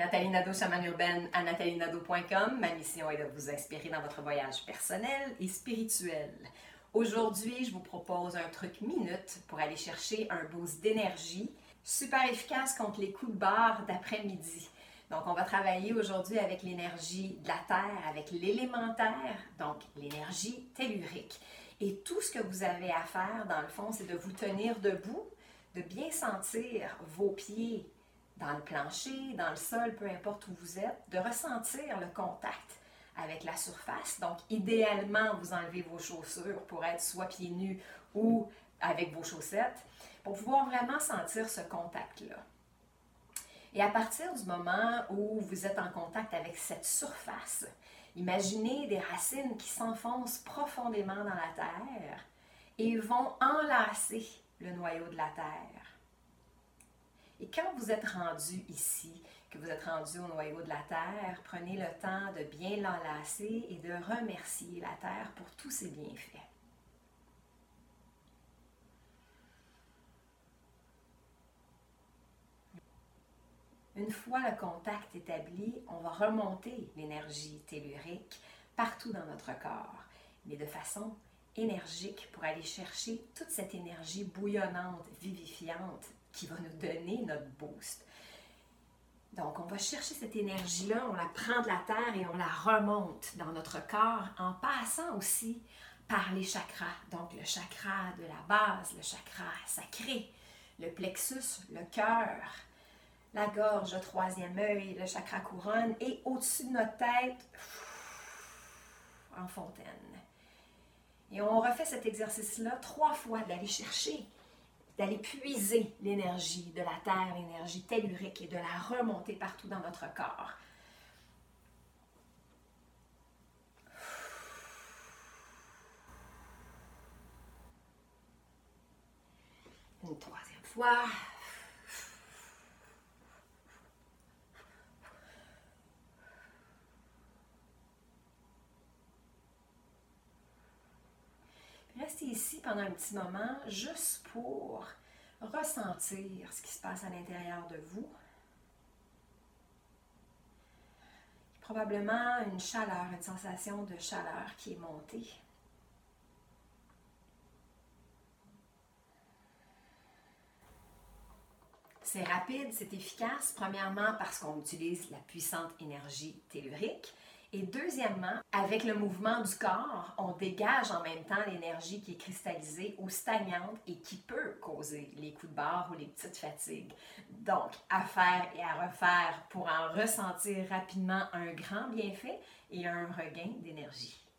Nathalie Nadeau, chamane urbaine à nathalienado.com. Ma mission est de vous inspirer dans votre voyage personnel et spirituel. Aujourd'hui, je vous propose un truc minute pour aller chercher un boost d'énergie super efficace contre les coups de barre d'après-midi. Donc, on va travailler aujourd'hui avec l'énergie de la Terre, avec l'élémentaire, donc l'énergie tellurique. Et tout ce que vous avez à faire, dans le fond, c'est de vous tenir debout, de bien sentir vos pieds dans le plancher, dans le sol, peu importe où vous êtes, de ressentir le contact avec la surface. Donc, idéalement, vous enlevez vos chaussures pour être soit pieds nus ou avec vos chaussettes, pour pouvoir vraiment sentir ce contact-là. Et à partir du moment où vous êtes en contact avec cette surface, imaginez des racines qui s'enfoncent profondément dans la terre et vont enlacer le noyau de la terre. Et quand vous êtes rendu ici, que vous êtes rendu au noyau de la terre, prenez le temps de bien l'enlacer et de remercier la terre pour tous ses bienfaits. Une fois le contact établi, on va remonter l'énergie tellurique partout dans notre corps, mais de façon énergique pour aller chercher toute cette énergie bouillonnante, vivifiante qui va nous donner notre boost. Donc, on va chercher cette énergie-là, on la prend de la terre et on la remonte dans notre corps en passant aussi par les chakras. Donc, le chakra de la base, le chakra sacré, le plexus, le cœur, la gorge, le troisième œil, le chakra couronne et au-dessus de notre tête, en fontaine. Et on refait cet exercice-là trois fois, d'aller chercher, d'aller puiser l'énergie de la Terre, l'énergie tellurique et de la remonter partout dans notre corps. Une troisième fois. Ici pendant un petit moment, juste pour ressentir ce qui se passe à l'intérieur de vous. Probablement une chaleur, une sensation de chaleur qui est montée. C'est rapide, c'est efficace, premièrement parce qu'on utilise la puissante énergie tellurique. Et deuxièmement, avec le mouvement du corps, on dégage en même temps l'énergie qui est cristallisée ou stagnante et qui peut causer les coups de barre ou les petites fatigues. Donc, à faire et à refaire pour en ressentir rapidement un grand bienfait et un regain d'énergie.